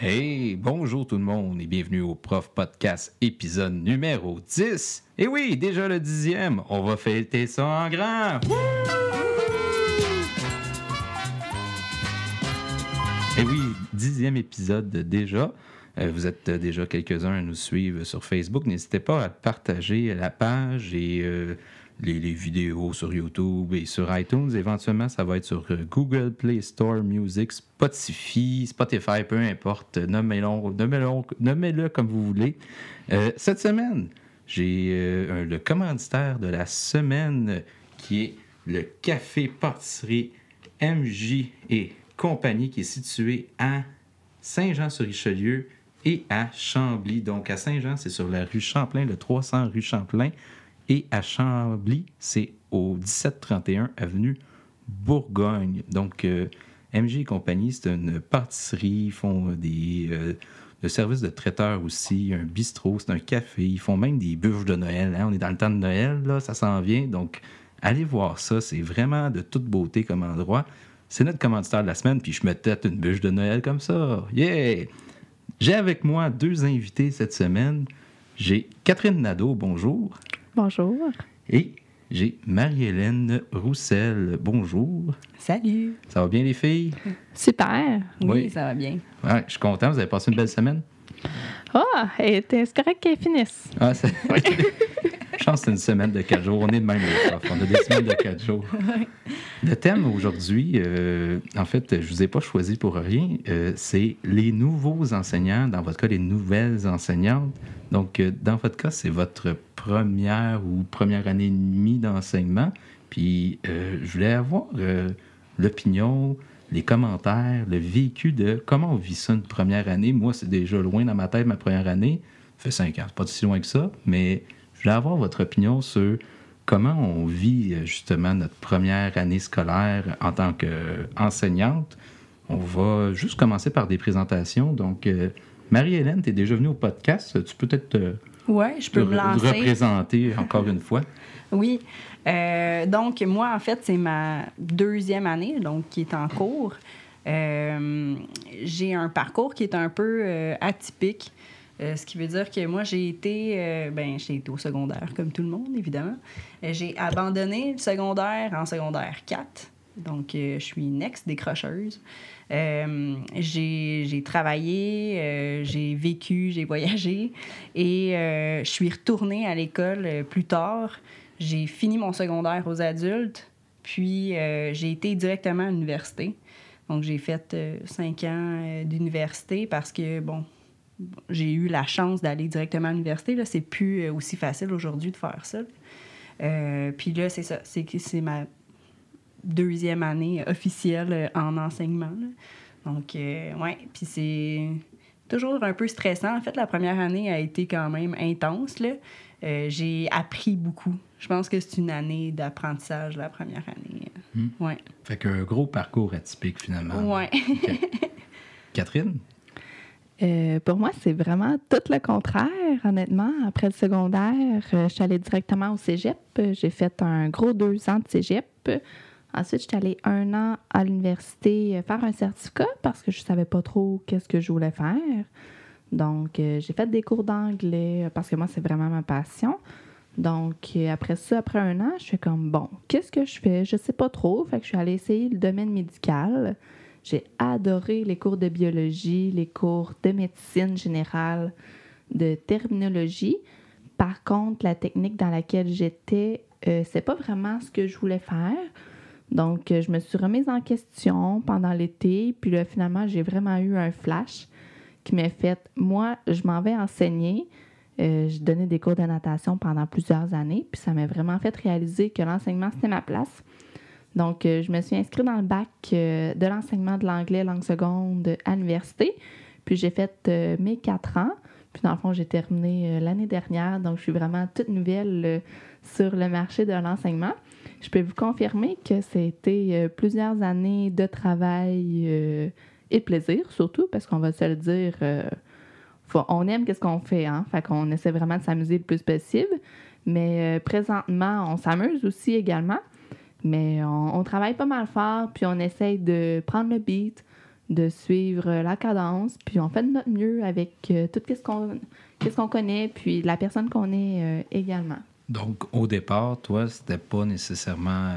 Hey, bonjour tout le monde et bienvenue au Prof Podcast épisode numéro 10. Et oui, déjà le dixième, on va fêter ça en grand. Et oui, dixième épisode déjà. Euh, vous êtes déjà quelques-uns à nous suivre sur Facebook. N'hésitez pas à partager la page et euh, les, vidéos sur YouTube et sur iTunes. Éventuellement, ça va être sur euh, Google Play Store Music, Spotify, Spotify, peu importe. Nommez-le comme vous voulez. Euh, cette semaine, j'ai euh, le commanditaire de la semaine qui est le Café Pâtisserie MJ et compagnie qui est situé à Saint-Jean-sur-Richelieu et à Chambly. Donc, à Saint-Jean, c'est sur la rue Champlain, le 300 rue Champlain. Et à Chambly, c'est au 1731 avenue Bourgogne. Donc, euh, MJ et compagnie, c'est une pâtisserie. Ils font des euh, le service de traiteur aussi, un bistrot, c'est un café. Ils font même des bûches de Noël. hein. On est dans le temps de Noël, ça s'en vient. Donc, allez voir ça. C'est vraiment de toute beauté comme endroit. C'est notre commanditaire de la semaine, puis je me tête une bûche de Noël comme ça. Yeah! J'ai avec moi deux invités cette semaine. J'ai Catherine Nadeau, bonjour. Bonjour. Et j'ai Marie-Hélène Roussel, bonjour. Salut! Ça va bien les filles? Super. Oui, Oui. ça va bien. Ouais, je suis content, vous avez passé une belle semaine? Ah, et t'es- c'est correct qu'elle finisse. Ah, c'est... Je pense que c'est une semaine de quatre jours. On est de même, les profs. On a des semaines de quatre jours. Le thème aujourd'hui, euh, en fait, je vous ai pas choisi pour rien. euh, c'est les nouveaux enseignants, dans votre cas, les nouvelles enseignantes. Donc, euh, dans votre cas, c'est votre première ou première année et demie d'enseignement. Puis, euh, je voulais avoir euh, l'opinion, les commentaires, le vécu de comment on vit ça une première année. Moi, c'est déjà loin dans ma tête, ma première année. Ça fait cinq ans, c'est pas si loin que ça, mais je voulais avoir votre opinion sur comment on vit euh, justement notre première année scolaire en tant qu'enseignante. On va juste commencer par des présentations. Donc, Marie-Hélène, tu es déjà venue au podcast. Tu peux peut-être Ouais, je peux te me lancer. représenter encore une fois. Oui. Euh, donc, moi, en fait, c'est ma deuxième année, donc qui est en cours. Euh, j'ai un parcours qui est un peu euh, atypique. Euh, ce qui veut dire que moi, j'ai été, euh, ben, j'ai été au secondaire, comme tout le monde, évidemment. Euh, j'ai abandonné le secondaire en secondaire 4. Donc, je suis une ex-décrocheuse. Euh, j'ai travaillé, euh, j'ai vécu, j'ai voyagé et euh, je suis retournée à l'école euh, plus tard. J'ai fini mon secondaire aux adultes, puis j'ai été directement à l'université. Donc, j'ai fait cinq ans d'université parce que, bon, j'ai eu la chance d'aller directement à l'université. Là, c'est plus aussi facile aujourd'hui de faire ça. Puis là, c'est ça. C'est c'est ma deuxième année officielle euh, en enseignement. là. Donc, euh, ouais. Puis c'est toujours un peu stressant. En fait, la première année a été quand même intense. Là. Euh, j'ai appris beaucoup. Je pense que c'est une année d'apprentissage, la première année. Hmm. Ouais. Fait qu'un gros parcours atypique finalement. Ouais. Catherine? Euh, pour moi, c'est vraiment tout le contraire, honnêtement. Après le secondaire, euh, je suis allée directement au cégep. J'ai fait un gros deux ans de cégep. Ensuite, je suis allée un an à l'université euh, faire un certificat parce que je savais pas trop qu'est-ce que je voulais faire. Donc, euh, j'ai fait des cours d'anglais euh, parce que moi, c'est vraiment ma passion. Donc, après ça, après un an, je suis comme, bon, qu'est-ce que je fais? Je sais pas trop. Fait que je suis allée essayer le domaine médical. J'ai adoré les cours de biologie, les cours de médecine générale, de terminologie. Par contre, la technique dans laquelle j'étais, euh, c'est pas vraiment ce que je voulais faire. Donc, euh, je me suis remise en question pendant l'été. Puis là, finalement, j'ai vraiment eu un flash qui m'a fait, moi, je m'en vais enseigner. Euh, je donnais des cours de natation pendant plusieurs années. Puis ça m'a vraiment fait réaliser que l'enseignement, c'était ma place. Donc, euh, je me suis inscrite dans le bac euh, de l'enseignement de l'anglais langue seconde à l'université. Puis j'ai fait mes quatre ans. Puis dans le fond, j'ai terminé l'année dernière. Donc, je suis vraiment toute nouvelle sur le marché de l'enseignement. Je peux vous confirmer que c'était euh, plusieurs années de travail euh, et plaisir, surtout, parce qu'on va se le dire, euh, on aime qu'est-ce qu'on fait, hein? Fait qu'on essaie vraiment de s'amuser le plus possible. Mais euh, présentement, on s'amuse aussi également. Mais on, travaille pas mal fort, puis on essaye de prendre le beat, de suivre la cadence, puis on fait de notre mieux avec tout ce qu'on connaît, puis la personne qu'on est également. Donc, au départ, toi, c'était pas nécessairement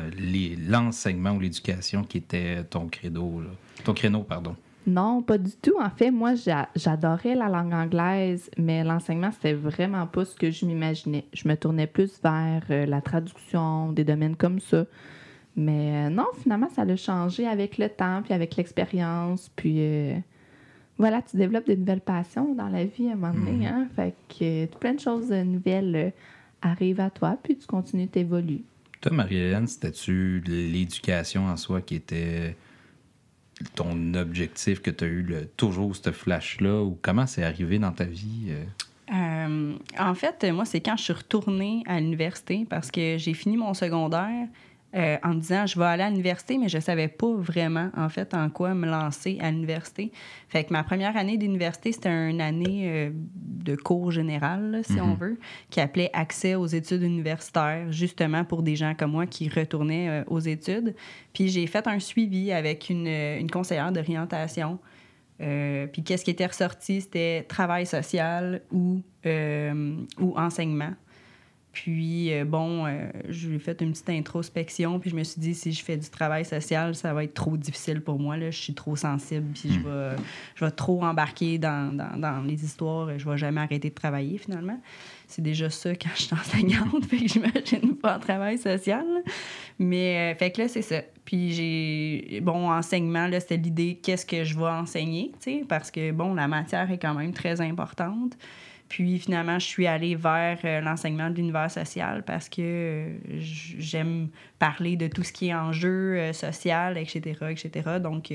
l'enseignement ou l'éducation qui était ton credo, là. ton créneau, pardon. Non, pas du tout. En fait, moi, j'a- j'adorais la langue anglaise, mais l'enseignement, c'était vraiment pas ce que je m'imaginais. Je me tournais plus vers euh, la traduction, des domaines comme ça. Mais euh, non, finalement, ça a changé avec le temps, puis avec l'expérience, puis euh, voilà, tu développes de nouvelles passions dans la vie à un moment donné, hein? Fait que plein de choses nouvelles arrivent à toi, puis tu continues d'évoluer. Toi, Marie-Hélène, c'était-tu l'éducation en soi qui était ton objectif, que tu as eu le- toujours ce flash-là, ou comment c'est arrivé dans ta vie? euh? Euh, en fait, moi, c'est quand je suis retournée à l'université parce que j'ai fini mon secondaire euh, en me disant je vais aller à l'université, mais je savais pas vraiment, en fait, en quoi me lancer à l'université. Fait que ma première année d'université, c'était une année euh, de cours général, là, si on veut, qui appelait Accès aux études universitaires, justement pour des gens comme moi qui retournaient euh, aux études. Puis j'ai fait un suivi avec une, une conseillère d'orientation. Puis qu'est-ce qui était ressorti, c'était travail social ou, ou enseignement. Puis, euh, bon, euh, je lui ai fait une petite introspection, puis je me suis dit, si je fais du travail social, ça va être trop difficile pour moi. Là. Je suis trop sensible, puis je, vais, je vais trop embarquer dans, dans, dans les histoires. Je vais jamais arrêter de travailler, finalement. C'est déjà ça quand je suis enseignante, fait que j'imagine pas en travail social. là. Mais, euh, fait que là, c'est ça. Puis j'ai, bon, enseignement, là, c'était l'idée, qu'est-ce que je vais enseigner, tu sais, parce que, bon, la matière est quand même très importante. Puis finalement, je suis allée vers euh, l'enseignement de l'univers social parce que euh, j'aime parler de tout ce qui est enjeu euh, social, etc., etc. Donc,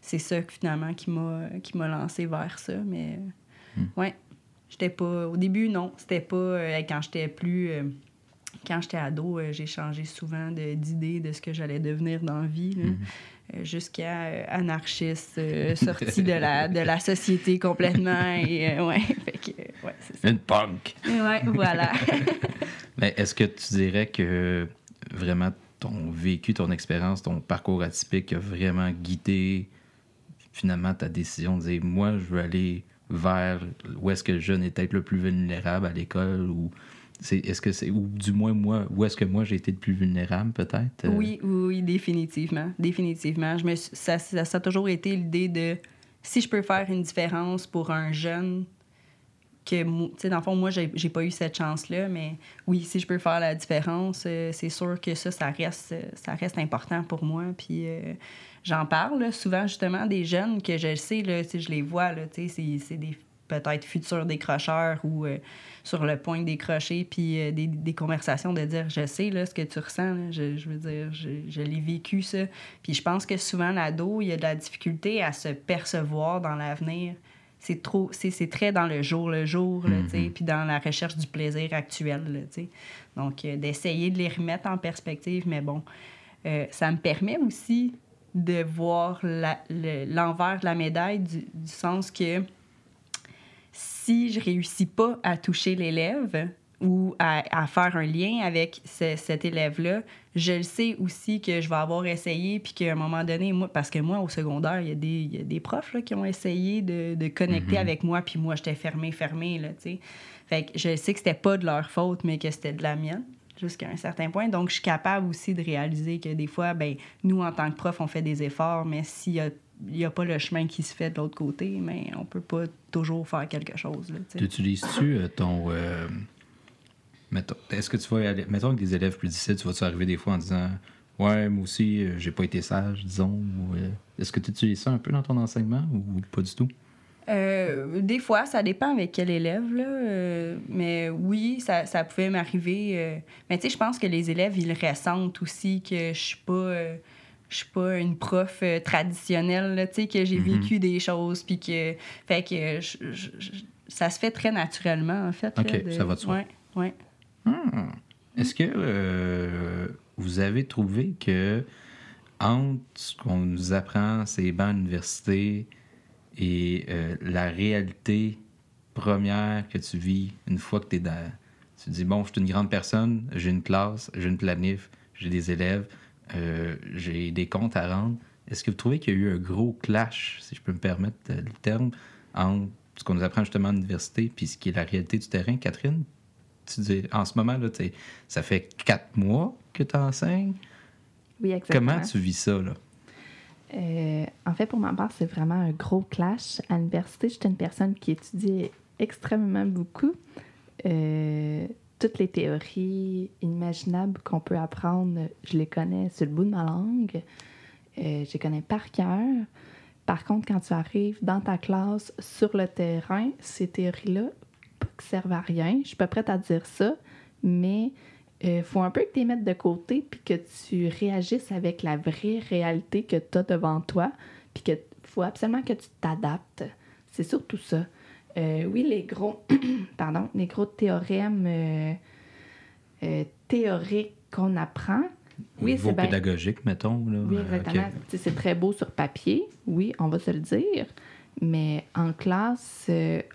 c'est ça finalement qui m'a qui m'a lancé vers ça. Mais, euh, ouais, j'étais pas... Au début, non, c'était pas... quand j'étais plus... quand j'étais ado, j'ai changé souvent d'idée de, ce que j'allais devenir dans la vie, là. Euh, jusqu'à euh, anarchiste, euh, sorti de la, de la société complètement. Et, euh, ouais, fait que, ouais, c'est ça. Une punk! Ouais, voilà. Mais est-ce que tu dirais que vraiment ton vécu, ton expérience, ton parcours atypique a vraiment guidé finalement ta décision de dire moi, je veux aller vers où est-ce que le jeune est peut-être le plus vulnérable à l'école ou c'est est-ce que c'est ou du moins moi où est-ce que moi j'ai été le plus vulnérable peut-être? Oui, oui, oui, définitivement. Définitivement. Je me suis- ça, ça, ça a toujours été l'idée de si je peux faire une différence pour un jeune, que, tu sais, dans le fond, moi, j'ai pas eu cette chance-là, mais oui, si je peux faire la différence, euh, c'est sûr que ça, ça reste, euh, ça reste important pour moi. Puis euh, j'en parle souvent, justement, des jeunes que je sais, là, je les vois, là, tu sais, c'est- des peut-être futurs décrocheurs ou sur le point de décrocher, puis des, des conversations de dire je sais là, ce que tu ressens. Je, je veux dire, je l'ai vécu ça. Puis je pense que souvent, l'ado, il y a de la difficulté à se percevoir dans l'avenir. C'est trop, c'est très dans le jour le jour, là, sais, puis dans la recherche du plaisir actuel, là. Donc, euh, d'essayer de les remettre en perspective, mais bon, euh, ça me permet aussi de voir la- le- l'envers de la médaille du, du sens que si je réussis pas à toucher l'élève ou à, à faire un lien avec ce- cet élève-là, je le sais aussi que je vais avoir essayé, puis qu'à un moment donné, moi, parce que moi, au secondaire, il y a des, il y a des profs là, qui ont essayé de, de connecter avec moi, puis moi, j'étais fermée, fermée, là, tu sais. Fait que je sais que c'était pas de leur faute, mais que c'était de la mienne jusqu'à un certain point. Donc, je suis capable aussi de réaliser que des fois, ben, nous, en tant que prof, on fait des efforts, mais s'il y a il n'y a pas le chemin qui se fait de l'autre côté, mais on peut pas toujours faire quelque chose. T'utilises-tu euh, ton. euh, Est-ce que tu vas aller. Mettons avec des élèves plus difficiles, tu vas-tu arriver des fois en disant Ouais, moi aussi, euh, j'ai pas été sage, disons. ou, euh, Est-ce que tu utilises ça un peu dans ton enseignement ou pas du tout? Euh, des fois, ça dépend avec quel élève, là. euh, mais oui, ça, ça pouvait m'arriver. mais tu sais, je pense que les élèves, ils ressentent aussi que je suis pas. je suis pas une prof euh, traditionnelle, tu sais, que j'ai Mhm. vécu des choses, puis que... Fait que je- je- je- ça se fait très naturellement, en fait. Ok, là, de- ça va de soi. Ouais, ouais. Hmm. Est-ce que euh, vous avez trouvé que entre ce qu'on nous apprend, ces bancs à l'université, et euh, la réalité première que tu vis une fois que tu es dans. Tu dis, bon, je suis une grande personne, j'ai une classe, j'ai une planif, j'ai des élèves, euh, j'ai des comptes à rendre. est-ce que vous trouvez qu'il y a eu un gros clash, si je peux me permettre le terme, entre ce qu'on nous apprend justement à l'université puis ce qui est la réalité du terrain, Catherine? Tu dis, en ce moment, là, ça fait quatre mois que tu enseignes. Oui, exactement. Comment tu vis ça, là? Euh, en fait, pour ma part, c'est vraiment un gros clash. À l'université, j'étais une personne qui étudiait extrêmement beaucoup. Euh, toutes les théories imaginables qu'on peut apprendre, je les connais sur le bout de ma langue. Euh, je les connais par cœur. Par contre, quand tu arrives dans ta classe, sur le terrain, ces théories-là, que servent à rien. Je suis pas prête à dire ça, mais il euh, faut un peu que tu les mettes de côté puis que tu réagisses avec la vraie réalité que tu as devant toi puis qu'il faut absolument que tu t'adaptes. C'est surtout ça. Euh, oui, les gros, pardon, les gros théorèmes euh, théoriques qu'on apprend, oui, c'est pédagogique, mettons. Là. Oui, exactement. C'est très beau sur papier, oui, on va se le dire. Mais en classe,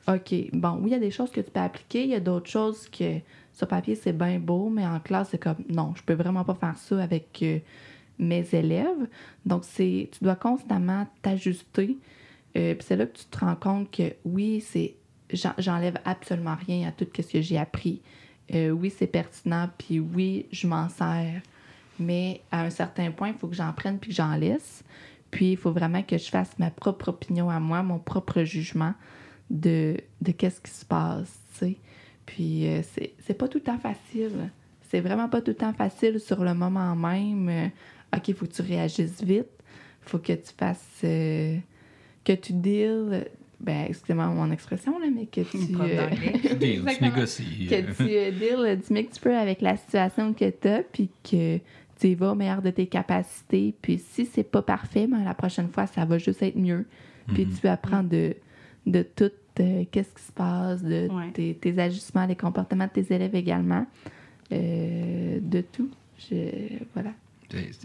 OK, bon, oui, il y a des choses que tu peux appliquer, il y a d'autres choses que sur papier, c'est bien beau, mais en classe, c'est comme non, je peux vraiment pas faire ça avec euh, mes élèves. Donc, c'est tu dois constamment t'ajuster. Euh, puis c'est là que tu te rends compte que oui, c'est j'enlève absolument rien à tout ce que j'ai appris. Euh, oui, c'est pertinent, puis oui, je m'en sers. Mais à un certain point, il faut que j'en prenne puis que j'en laisse. Puis il faut vraiment que je fasse ma propre opinion à moi, mon propre jugement de, de qu'est-ce qui se passe, tu sais. Puis euh, c'est pas tout le temps facile. C'est vraiment pas tout le temps facile sur le moment même. Euh, OK, il faut que tu réagisses vite. faut que tu fasses. Euh, que tu deals. Ben, excusez-moi mon expression, là, mais que tu. deal, tu négocies. Que tu deals du mieux que tu peux avec la situation que tu as, puis que tu y vas au meilleur de tes capacités. Puis si c'est pas parfait, ben, la prochaine fois, ça va juste être mieux. Puis mm-hmm. tu apprends de, de tout qu'est-ce qui se passe, de tes, ajustements, les comportements de tes élèves également, euh, de tout. Je, voilà.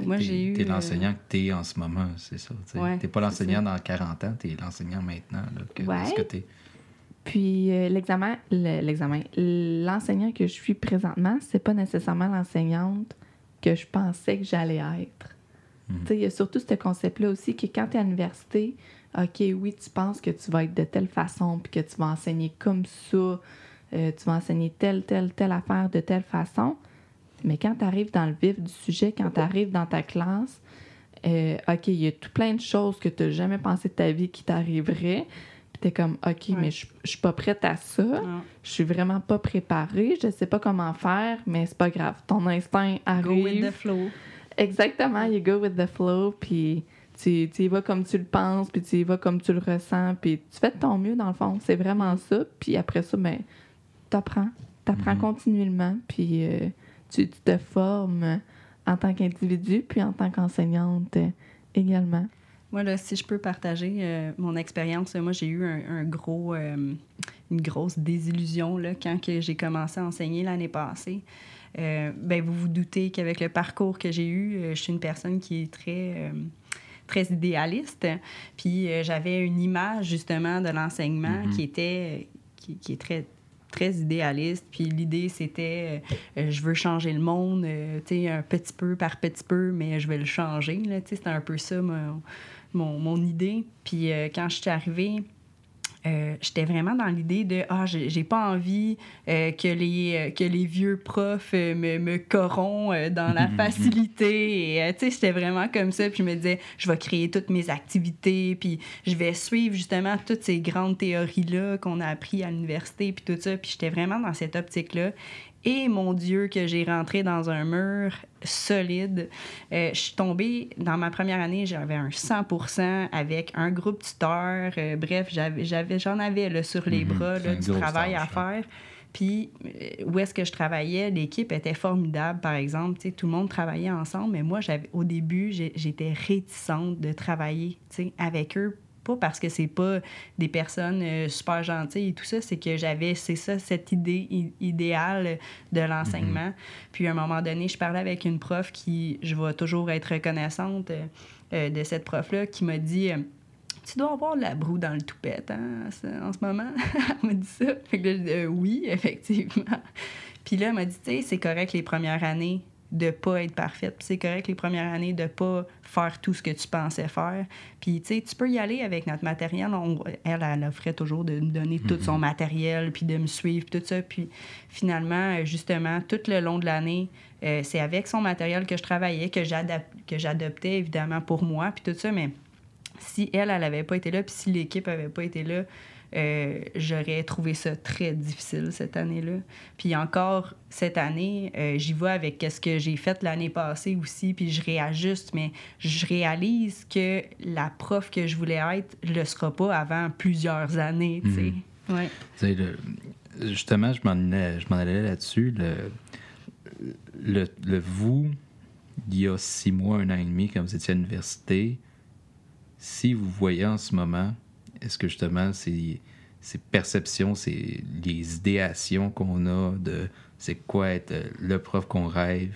Moi, j'ai eu. T'es l'enseignant que t'es en ce moment, c'est ça. t'es pas l'enseignant dans 40 ans, t'es l'enseignant maintenant. Là, que, ce que t'es. Puis euh, l'examen, l'examen, l'enseignant que je suis présentement, c'est pas nécessairement l'enseignante que je pensais que j'allais être. Mhm. Il y a surtout ce concept-là aussi que quand tu es à l'université, OK, oui, tu penses que tu vas être de telle façon, puis que tu vas enseigner comme ça, euh, tu vas enseigner telle, telle, telle affaire de telle façon. Mais quand tu arrives dans le vif du sujet, quand tu arrives dans ta classe, euh, OK, il y a tout plein de choses que tu n'as jamais pensé de ta vie qui t'arriveraient. Puis tu es comme, OK, mais je suis pas prête à ça. Je suis vraiment pas préparée. Je sais pas comment faire, mais c'est pas grave. Ton instinct arrive. Go with the flow. Exactement, you go with the flow. Puis tu, y vas comme tu le penses, puis tu y vas comme tu le ressens, puis tu fais de ton mieux, dans le fond. C'est vraiment ça. Puis après ça, ben, t'apprends. T'apprends mm continuellement, puis euh, tu, te formes en tant qu'individu, puis en tant qu'enseignante euh, également. Moi, là, si je peux partager euh, mon expérience, moi, j'ai eu un, gros, une grosse désillusion là, quand j'ai commencé à enseigner l'année passée. ben, vous vous doutez qu'avec le parcours que j'ai eu, je suis une personne qui est très très idéaliste. Puis euh, j'avais une image justement de l'enseignement mm-hmm. qui était qui, est très très idéaliste. Puis l'idée, c'était, euh, je veux changer le monde, euh, tu sais, un petit peu par petit peu, mais je vais le changer. Tu sais, c'était un peu ça mon, mon, mon idée. Puis quand je suis arrivée euh, j'étais vraiment dans l'idée de ah j'ai pas envie euh, que les euh, que les vieux profs me, me corrompent dans la facilité. Et tu sais j'étais vraiment comme ça. Puis je me disais je vais créer toutes mes activités. Puis je vais suivre justement toutes ces grandes théories là qu'on a appris à l'université puis tout ça. Puis j'étais vraiment dans cette optique là et mon Dieu, que j'ai rentré dans un mur solide. Euh, je suis tombée, dans ma première année, j'avais un 100 avec un groupe tuteur. Euh, bref, j'avais, j'en avais là, sur les mhm. bras du travail à faire. Puis, euh, où est-ce que je travaillais, l'équipe était formidable, par exemple. Tout le monde travaillait ensemble, mais moi, j'avais, au début, j'étais réticente de travailler avec eux pas parce que c'est pas des personnes euh, super gentilles et tout ça, c'est que j'avais, c'est ça, cette idée idéale de l'enseignement. Mm-hmm. Puis à un moment donné, je parlais avec une prof qui, je vais toujours être reconnaissante euh, euh, de cette prof-là, qui m'a dit Tu dois avoir la broue dans le toupette hein, en ce moment. elle m'a dit ça. Fait que là, oui, effectivement. Puis là, elle m'a dit Tu sais, c'est correct les premières années de pas être parfaite. Puis c'est correct les premières années de pas faire tout ce que tu pensais faire. Puis, tu sais, tu peux y aller avec notre matériel. elle, elle offrait toujours de nous donner tout son matériel, puis de me suivre, tout ça. Puis finalement, justement, tout le long de l'année, euh, c'est avec son matériel que je travaillais, que j'adoptais évidemment pour moi, puis tout ça. Mais si elle, elle n'avait pas été là, puis si l'équipe n'avait pas été là, euh, j'aurais trouvé ça très difficile cette année-là. Puis encore cette année, euh, j'y vais avec ce que j'ai fait l'année passée aussi, puis je réajuste, mais je réalise que la prof que je voulais être ne le sera pas avant plusieurs années, tu sais. Mhm. Ouais. justement, je m'en allais là-dessus. Le, le, le, vous, il y a six mois, un an et demi, quand vous étiez à l'université, si vous voyez en ce moment est-ce que justement, ces, ces perceptions, ces, idéations qu'on a de c'est quoi être le prof qu'on rêve,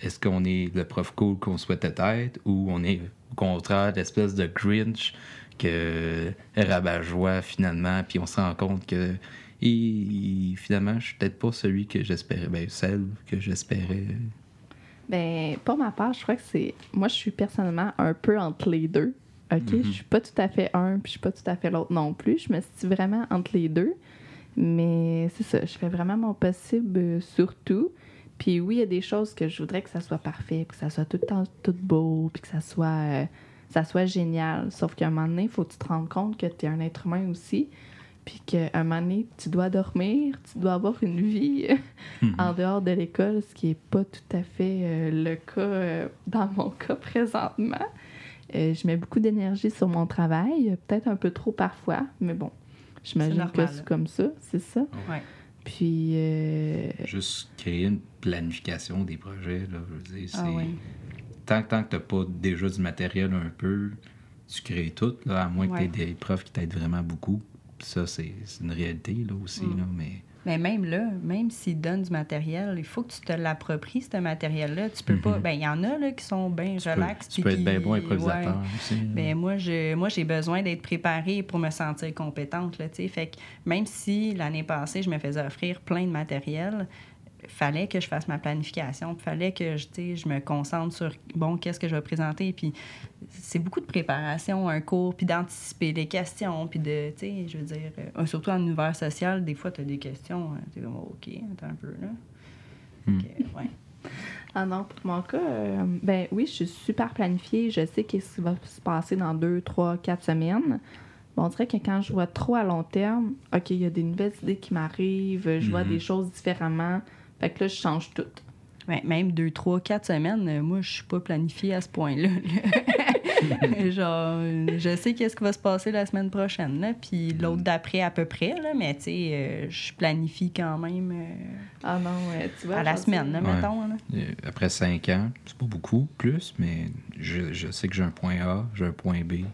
est-ce qu'on est le prof cool qu'on souhaitait être ou on est au contraire l'espèce de Grinch que rabat-joie finalement, puis on se rend compte que finalement, je suis peut-être pas celui que j'espérais, ben celle que j'espérais. Ben, pour ma part, je crois que c'est. Moi, je suis personnellement un peu entre les deux. OK, je mhm. suis pas tout à fait un, puis je suis pas tout à fait l'autre non plus. Je me situe vraiment entre les deux. Mais c'est ça, je fais vraiment mon possible euh, surtout. Puis oui, il y a des choses que je voudrais que ça soit parfait, que ça soit tout le temps tout beau, puis que ça soit, euh, ça soit génial. Sauf qu'à un moment donné, il faut que tu te rendes compte que tu es un être humain aussi. Puis qu'à un moment donné, tu dois dormir, tu dois avoir une vie mhm. en dehors de l'école, ce qui n'est pas tout à fait euh, le cas dans mon cas présentement. Euh, je mets beaucoup d'énergie sur mon travail, peut-être un peu trop parfois, mais bon, j'imagine que c'est comme ça, c'est ça. Ouais. Puis. Euh, Juste créer une planification des projets, là, je veux dire, ah tant, tant que tu n'as pas déjà du matériel un peu, tu crées tout, là, à moins que tu aies des profs qui t'aident vraiment beaucoup. Ça, c'est une réalité, là, aussi, mm. là, mais... Mais même là, même s'ils donnent du matériel, il faut que tu te l'appropries, ce matériel-là. Tu peux pas. Mhm. Ben, il y en a là, qui sont bien relax. tu peux être bien bon improvisateur aussi. Ben, moi, je, moi, j'ai besoin d'être préparée pour me sentir compétente. Là, fait que même si l'année passée, je me faisais offrir plein de matériel, fallait que je fasse ma planification, il fallait que je, je me concentre sur, bon, qu'est-ce que je vais présenter. Puis c'est beaucoup de préparation, un cours, puis d'anticiper les questions, puis de, tu sais, je veux dire, euh, surtout en univers social, des fois, tu as des questions, euh, tu es comme, OK, attends un peu, là. Hmm. ouais. Ah non, pour mon cas, euh, ben oui, je suis super planifiée. Je sais qu'est-ce qui va se passer dans deux, trois, quatre semaines. Bon, on dirait que quand je vois trop à long terme, OK, il y a des nouvelles idées qui m'arrivent, je vois hmm. des choses différemment. Fait que là, je change tout. même deux, trois, quatre semaines, euh, moi, je suis pas planifiée à ce point-là. Genre, je sais qu'est-ce qui va se passer la semaine prochaine, là, puis l'autre d'après à peu près, là, mais tu sais, euh, je planifie quand même euh, ah non, tu vois, à la semaine, là, mettons. Après cinq ans, c'est pas beaucoup plus, mais je, je sais que j'ai un point A, j'ai un point B.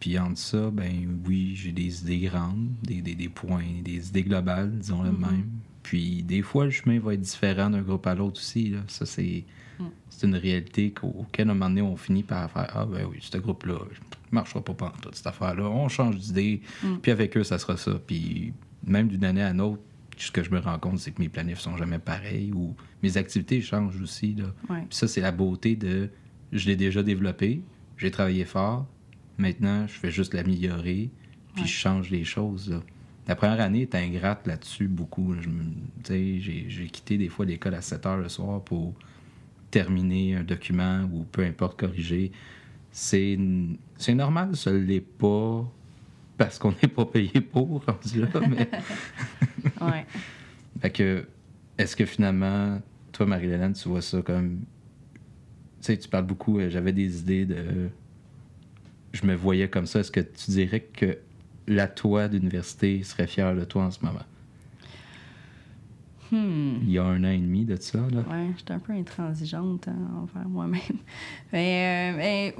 Puis entre ça, ben oui, j'ai des idées grandes, des, des, des, points, des idées globales, disons le mm-hmm. même. Puis des fois, le chemin va être différent d'un groupe à l'autre aussi. Là. Ça, c'est, mm. c'est une réalité qu'auquel, à un moment donné, on finit par faire Ah, ben oui, ce groupe-là ne marchera pas pendant toute cette affaire-là. On change d'idée, mm. puis avec eux, ça sera ça. Puis même d'une année à une autre, ce que je me rends compte, c'est que mes planifs sont jamais pareils ou mes activités changent aussi. Là. Puis ça, c'est la beauté de je l'ai déjà développé, j'ai travaillé fort, maintenant, je fais juste l'améliorer, puis je change les choses. Là. La première année est ingrate là-dessus beaucoup. J'ai quitté des fois l'école à 7 heures le soir pour terminer un document ou peu importe corriger. C'est normal, ça ne l'est pas parce qu'on n'est pas payé pour, rendu là, mais... ouais. Fait que, est-ce que finalement, toi, Marie-Hélène, tu vois ça comme... Tu sais, tu parles beaucoup, euh, j'avais des idées de... Je me voyais comme ça. Est-ce que tu dirais que la toi d'université serait fière de toi en ce moment? Hmm. Il y a un an et demi de ça. Là. Oui, j'étais un peu intransigeante hein, envers moi-même. Mais, euh, mais,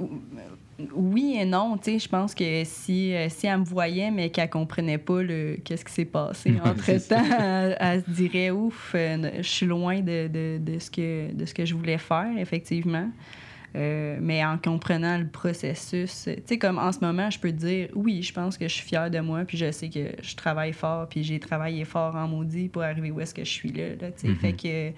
oui et non. Je pense que si, euh, si elle me voyait, mais qu'elle comprenait pas le, qu'est-ce qui s'est passé entre-temps, elle, se dirait Ouf, euh, je suis loin de, de, de, ce que, de ce que je voulais faire, effectivement. Euh, mais en comprenant le processus, tu sais, comme en ce moment, je peux te dire, oui, je pense que je suis fière de moi, puis je sais que je travaille fort, puis j'ai travaillé fort en maudit pour arriver où est-ce que je suis là, là tu sais. Mhm. Fait que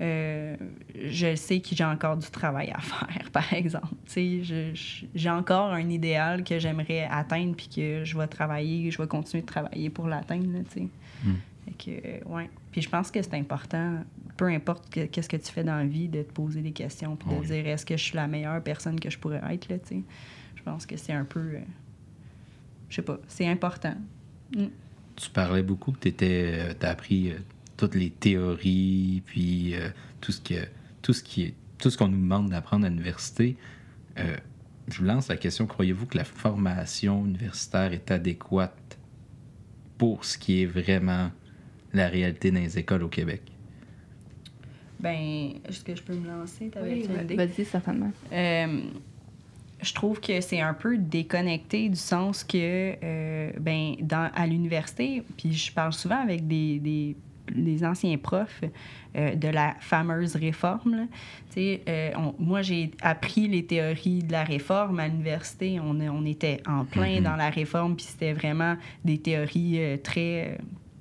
euh, je sais que j'ai encore du travail à faire, par exemple. Tu sais, j'ai encore un idéal que j'aimerais atteindre, puis que je vais travailler, je vais continuer de travailler pour l'atteindre, tu sais. Mm. Fait que, ouais. Puis je pense que c'est important, peu importe que- qu'est-ce que tu fais dans la vie, de te poser des questions, puis de Oui. dire est-ce que je suis la meilleure personne que je pourrais être, là, tu sais? Je pense que c'est un peu. euh, je sais pas, c'est important. Mm. Tu parlais beaucoup que tu as appris euh, toutes les théories, puis euh, tout ce que tout ce qui est tout ce qu'on nous demande d'apprendre à l'université. Euh, je vous lance la question croyez-vous que la formation universitaire est adéquate pour ce qui est vraiment la réalité dans les écoles au Québec? Ben, est-ce que je peux me lancer? T'avais Oui, une idée? vas-y, certainement. Euh, je trouve que c'est un peu déconnecté du sens que, euh, ben, dans, à l'université, puis je parle souvent avec des, des, des anciens profs euh, de la fameuse réforme. là. Tu sais, euh, on- moi, j'ai appris les théories de la réforme à l'université. On, on était en plein Mhm. dans la réforme, puis c'était vraiment des théories euh, très...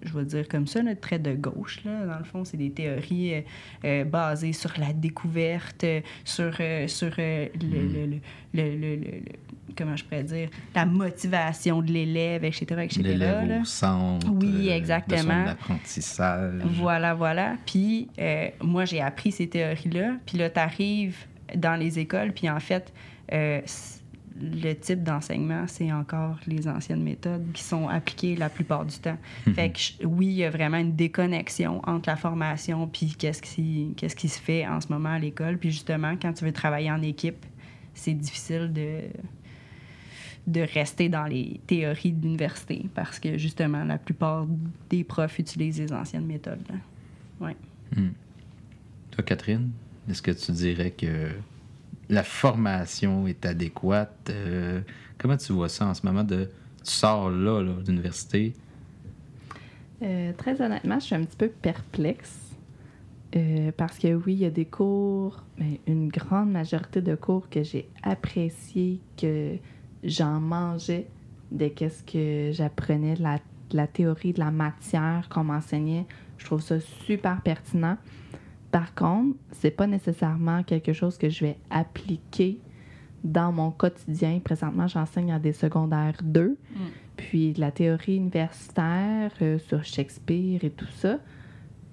je vais dire comme ça, là, très de gauche. Là. Dans le fond, c'est des théories euh, euh, basées sur la découverte, euh, sur, euh, sur le, le- le- le- le- le- le- comment je pourrais dire, la motivation de l'élève, etc., etc. L'élève là. au centre Oui, exactement. de son apprentissage. Voilà, voilà. Puis moi, j'ai appris ces théories-là. Puis là, tu arrives dans les écoles, puis en fait, le type d'enseignement, c'est encore les anciennes méthodes qui sont appliquées la plupart du temps. Fait que oui, il y a vraiment une déconnexion entre la formation puis qu'est-ce qui, qu'est-ce qui se fait en ce moment à l'école. Puis justement, quand tu veux travailler en équipe, c'est difficile de de rester dans les théories de l'université parce que justement la plupart des profs utilisent les anciennes méthodes. là. Ouais. Hmm. Toi, Catherine, est-ce que tu dirais que la formation est adéquate? Euh, comment tu vois ça en ce moment? De, tu sors là, d'université. Euh, très honnêtement, je suis un petit peu perplexe. Euh, parce que oui, il y a des cours, mais une grande majorité de cours que j'ai apprécié, que j'en mangeais de qu'est-ce que j'apprenais, la, la théorie de la matière qu'on m'enseignait. Je trouve ça super pertinent. Par contre, c'est pas nécessairement quelque chose que je vais appliquer dans mon quotidien. Présentement, j'enseigne à des secondaires 2. Puis de la théorie universitaire euh, sur Shakespeare et tout ça,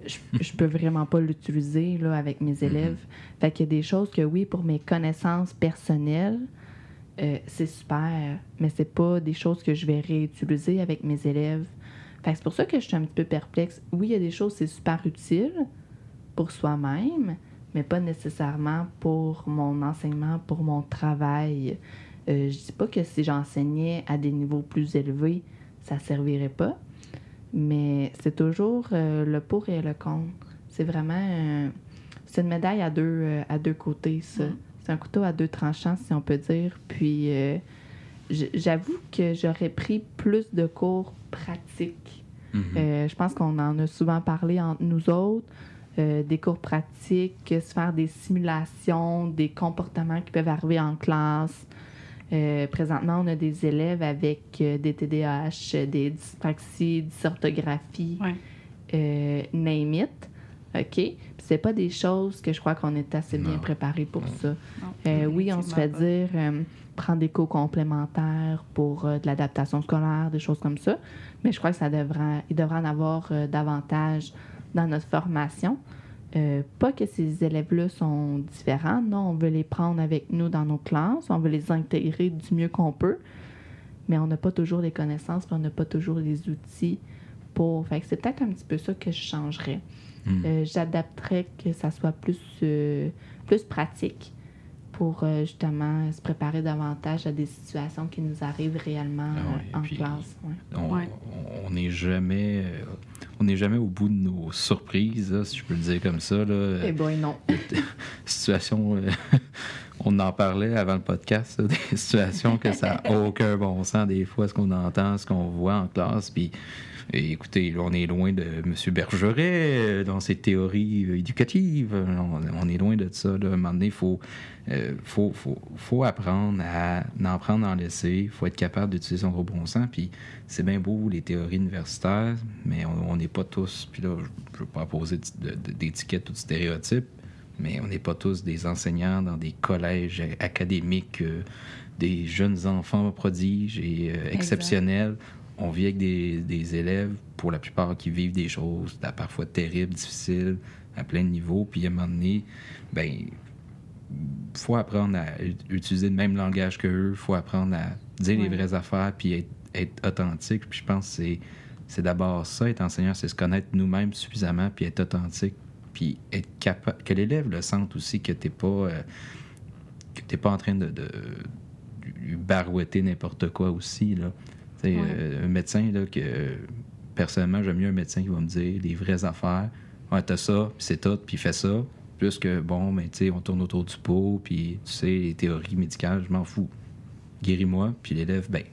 je, je peux vraiment pas l'utiliser là, avec mes élèves. Fait qu'il y a des choses que oui, pour mes connaissances personnelles, euh, c'est super, mais c'est pas des choses que je vais réutiliser avec mes élèves. Fait que c'est pour ça que je suis un petit peu perplexe. Oui, il y a des choses, c'est super utile pour soi-même, mais pas nécessairement pour mon enseignement, pour mon travail. Euh, je dis pas que si j'enseignais à des niveaux plus élevés, ça servirait pas, mais c'est toujours euh, le pour et le contre. C'est vraiment euh, c'est une médaille à deux, euh, à deux côtés, ça. C'est un couteau à deux tranchants, si on peut dire. Puis euh, j'avoue que j'aurais pris plus de cours pratiques. Mhm. Euh, je pense qu'on en a souvent parlé entre nous autres. Euh, des cours pratiques, se faire des simulations, des comportements qui peuvent arriver en classe. Euh, présentement, on a des élèves avec euh, des TDAH, des dyspraxies, dysorthographie, Ouais. euh, name it. OK? C'est pas des choses que je crois qu'on est assez bien préparé pour Non. ça. Non, Euh, oui, on se fait pas. dire euh, prendre des cours complémentaires pour euh, de l'adaptation scolaire, des choses comme ça. Mais je crois que ça devrait, il devrait en avoir euh, davantage dans notre formation. Euh, pas que ces élèves-là sont différents, non, on veut les prendre avec nous dans nos classes, on veut les intégrer du mieux qu'on peut, mais on n'a pas toujours les connaissances, puis on n'a pas toujours les outils pour. Fait que c'est peut-être un petit peu ça que je changerais. Mhm. Euh, J'adapterais que ça soit plus, euh, plus pratique pour euh, justement se préparer davantage à des situations qui nous arrivent réellement Ah ouais, euh, en puis- classe. ouais. On Ouais. n'est jamais, euh, on n'est jamais au bout de nos surprises, là, si je peux le dire comme ça. Là. Eh boy, non. situation, euh, on en parlait avant le podcast, là, des situations que ça n'a aucun bon sens des fois, ce qu'on entend, ce qu'on voit en classe. Puis Et écoutez, là, on est loin de M. Bergeret euh, dans ses théories euh, éducatives. On, on est loin de ça. Là. À un moment donné, il faut, euh, faut, faut, faut apprendre à en prendre, en laisser. Il faut être capable d'utiliser son gros bon sens. Puis c'est bien beau, les théories universitaires, mais on n'est pas tous. Puis là, je ne veux pas poser d'étiquettes ou de stéréotypes, mais on n'est pas tous des enseignants dans des collèges académiques, euh, des jeunes enfants prodiges et euh, exceptionnels. On vit avec des, des, élèves, pour la plupart, qui vivent des choses parfois terribles, difficiles, à plein de niveaux. Puis à un moment donné, ben faut apprendre à utiliser le même langage qu'eux. Il faut apprendre à dire les vraies affaires puis être, être authentique. Puis je pense que c'est d'abord ça, être enseignant, c'est se connaître nous-mêmes suffisamment puis être authentique puis être capable, que l'élève le sente aussi que t'es pas, euh, que t'es pas en train de, de, barouetter n'importe quoi aussi, là. Euh, un médecin, là, que personnellement, j'aime mieux un médecin qui va me dire les vraies affaires. Ouais, t'as ça, puis c'est tout, puis fais ça. Plus que, bon, mais tu sais, on tourne autour du pot, puis tu sais, les théories médicales, je m'en fous. Guéris-moi, puis l'élève, ben,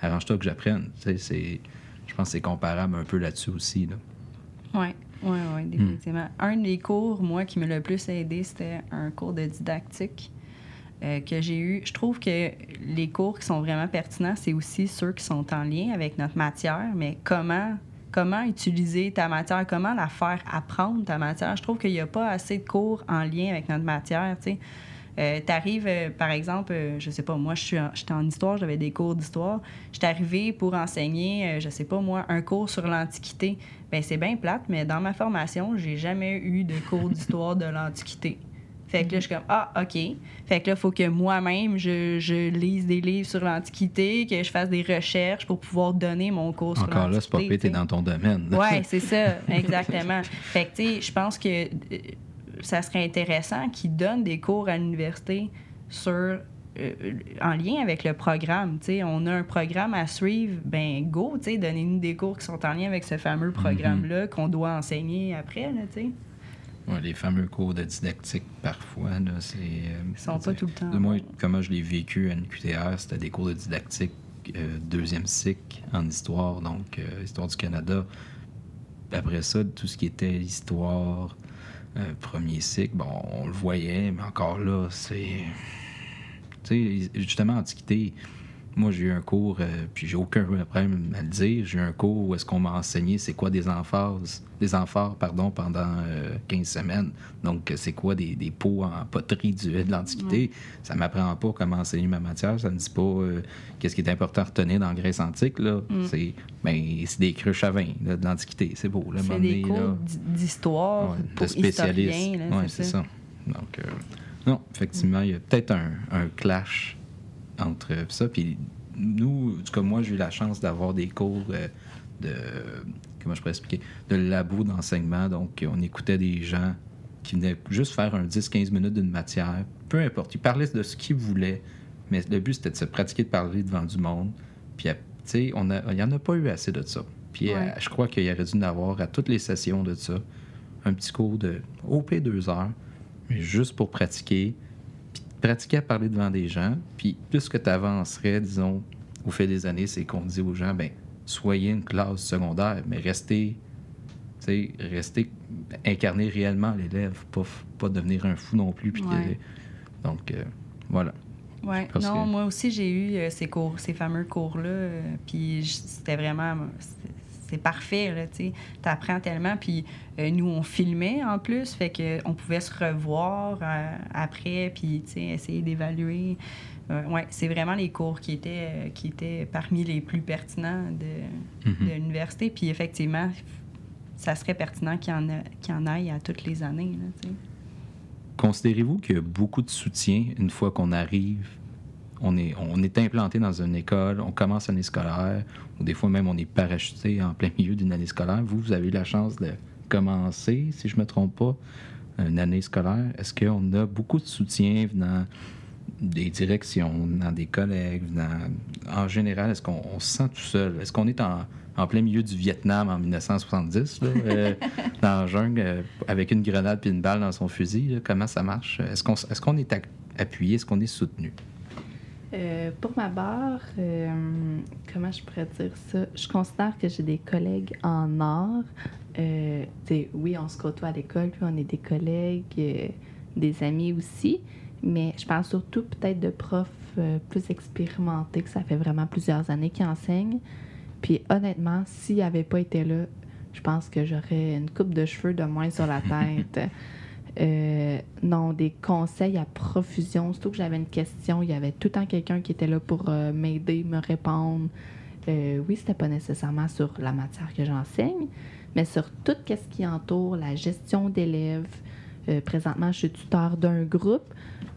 arrange-toi que j'apprenne. Tu sais, je pense que c'est comparable un peu là-dessus aussi, là. Oui. Oui, oui, hmm. définitivement. Un des cours, moi, qui m'a le plus aidé, c'était un cours de didactique euh, que j'ai eu. Je trouve que les cours qui sont vraiment pertinents, c'est aussi ceux qui sont en lien avec notre matière, mais comment, utiliser ta matière, comment la faire apprendre ta matière. Je trouve qu'il n'y a pas assez de cours en lien avec notre matière, tu. Euh, arrives, euh, par exemple, je sais pas, moi, j'étais en, en histoire, j'avais des cours d'histoire. J'étais arrivée pour enseigner, je sais pas, moi, un cours sur l'Antiquité. ben c'est bien plate, mais dans ma formation, j'ai jamais eu de cours d'histoire de l'Antiquité. Fait que là, je suis comme, ah, OK. Fait que là, il faut que moi-même, je, je, lise des livres sur l'Antiquité, que je fasse des recherches pour pouvoir donner mon cours sur l'Antiquité. Encore là, c'est pas pété dans ton domaine. Oui, c'est ça, exactement. fait que, tu sais, je pense que ça serait intéressant qu'ils donnent des cours à l'université sur euh, en lien avec le programme. sais, on a un programme à suivre, ben go, donnez-nous des cours qui sont en lien avec ce fameux programme-là mhm. qu'on doit enseigner après. Là, ouais, les fameux cours de didactique, parfois, c'est... Euh, Ils sont pas tout le temps. Moi, comment je l'ai vécu à NQTR, c'était des cours de didactique euh, deuxième cycle en histoire, donc histoire du Canada. Après ça, tout ce qui était histoire, euh, premier cycle, bon, on le voyait, mais encore là, c'est. Tu sais, justement, Antiquité, moi, j'ai eu un cours, euh, puis j'ai aucun problème à le dire. J'ai eu un cours où est-ce qu'on m'a enseigné c'est quoi des emphases, des amphores, pardon, pendant 15 euh, semaines. Donc, c'est quoi des, des, pots en poterie du, de l'Antiquité? Ça ne m'apprend pas comment enseigner ma matière. Ça ne dit pas euh, qu'est-ce qui est important à retenir dans la Grèce antique. Là. Mm. C'est, ben, c'est des cruches à vin de l'Antiquité. C'est beau. Là, c'est des cours d'histoire de spécialistes. Oui, c'est ça. Donc, non, effectivement, il y a peut-être un, un clash entre ça. Puis nous, en tout cas, moi, j'ai eu la chance d'avoir des cours euh, de. Comment je pourrais expliquer De labo d'enseignement. Donc, on écoutait des gens qui venaient juste faire un 10-15 minutes d'une matière. Peu importe. Ils parlaient de ce qu'ils voulaient. Mais le but, c'était de se pratiquer de parler devant du monde. Puis, tu sais, il n'y en a pas eu assez de ça. Puis, je crois qu'il y aurait dû en avoir à toutes les sessions de ça un petit cours de OP deux heures, mais juste pour pratiquer pratiquer à parler devant des gens, puis plus que tu avancerais, disons, au fil des années, c'est qu'on dit aux gens, ben soyez une classe secondaire, mais restez, restez incarner réellement l'élève, pas, pas devenir un fou non plus. Puis donc, euh, voilà. Oui, non, moi aussi, j'ai eu euh, ces cours, ces fameux cours-là, euh, puis c'était vraiment c'est parfait, là, tu apprends tellement. Puis euh, nous, on filmait en plus, fait qu'on pouvait se revoir euh, après, puis, tu sais, essayer d'évaluer. Euh, ouais, c'est vraiment les cours qui étaient, qui étaient parmi les plus pertinents de, mm-hmm. de l'université. Puis effectivement, ça serait pertinent qu'il y, en qu en aille à toutes les années, là, Considérez-vous qu'il y a beaucoup de soutien une fois qu'on arrive? On est, on est implanté dans une école, on commence l'année scolaire, ou des fois même on est parachuté en plein milieu d'une année scolaire. Vous, vous avez eu la chance de commencer, si je ne me trompe pas, une année scolaire. Est-ce qu'on a beaucoup de soutien venant des directions, venant des collègues, en général, est-ce qu'on se sent tout seul? Est-ce qu'on est en, plein milieu du Vietnam en 1970, euh, dans la jungle, euh, avec une grenade puis une balle dans son fusil? comment ça marche? Est-ce qu'on est, est appuyé? Est-ce qu'on est soutenu? Euh, pour ma part, euh, comment je pourrais dire ça? Je considère que j'ai des collègues en art. Euh, oui, on se côtoie à l'école, puis on est des collègues, des amis aussi, mais je parle surtout peut-être de profs plus expérimentés, que ça fait vraiment plusieurs années qu'ils enseignent. Puis honnêtement, s'ils n'avaient pas été là, je pense que j'aurais une coupe de cheveux de moins sur la tête. Euh, non, des conseils à profusion. Surtout que j'avais une question, il y avait tout le temps quelqu'un qui était là pour euh, m'aider, me répondre. Euh, oui, c'était pas nécessairement sur la matière que j'enseigne, mais sur tout ce qui entoure la gestion d'élèves. Euh, présentement, je suis tuteur d'un groupe.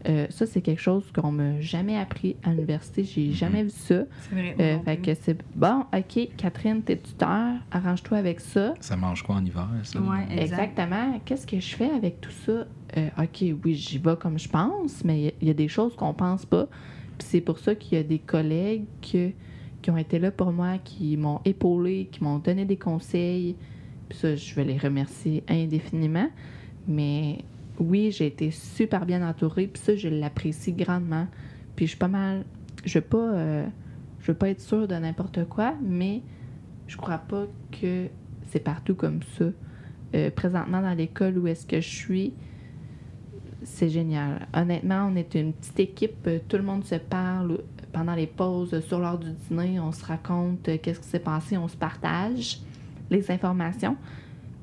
Euh, ça, c'est quelque chose qu'on m'a jamais appris à l'université. J'ai jamais vu ça. C'est vrai. Euh, fait que c'est bon, OK, Catherine, t'es tuteur, arrange-toi avec ça. Ça mange quoi en hiver, ça? Exact. Exactement. Qu'est-ce que je fais avec tout ça? Euh, OK, oui, j'y vais comme je pense, mais il y a- il y, a des choses qu'on pense pas. Puis c'est pour ça qu'il y a des collègues que- qui ont été là pour moi, qui m'ont épaulé, qui m'ont donné des conseils. Puis ça, je vais les remercier indéfiniment. Mais oui, j'ai été super bien entourée, puis ça, je l'apprécie grandement. Puis je suis pas mal... Je veux pas... euh, veux pas être sûre de n'importe quoi, mais je crois pas que c'est partout comme ça. Euh, présentement, dans l'école où est-ce que je suis, c'est génial. Honnêtement, on est une petite équipe. euh, Tout le monde se parle pendant les pauses, sur l'heure du dîner. On se raconte qu'est-ce qui s'est passé. On se partage les informations.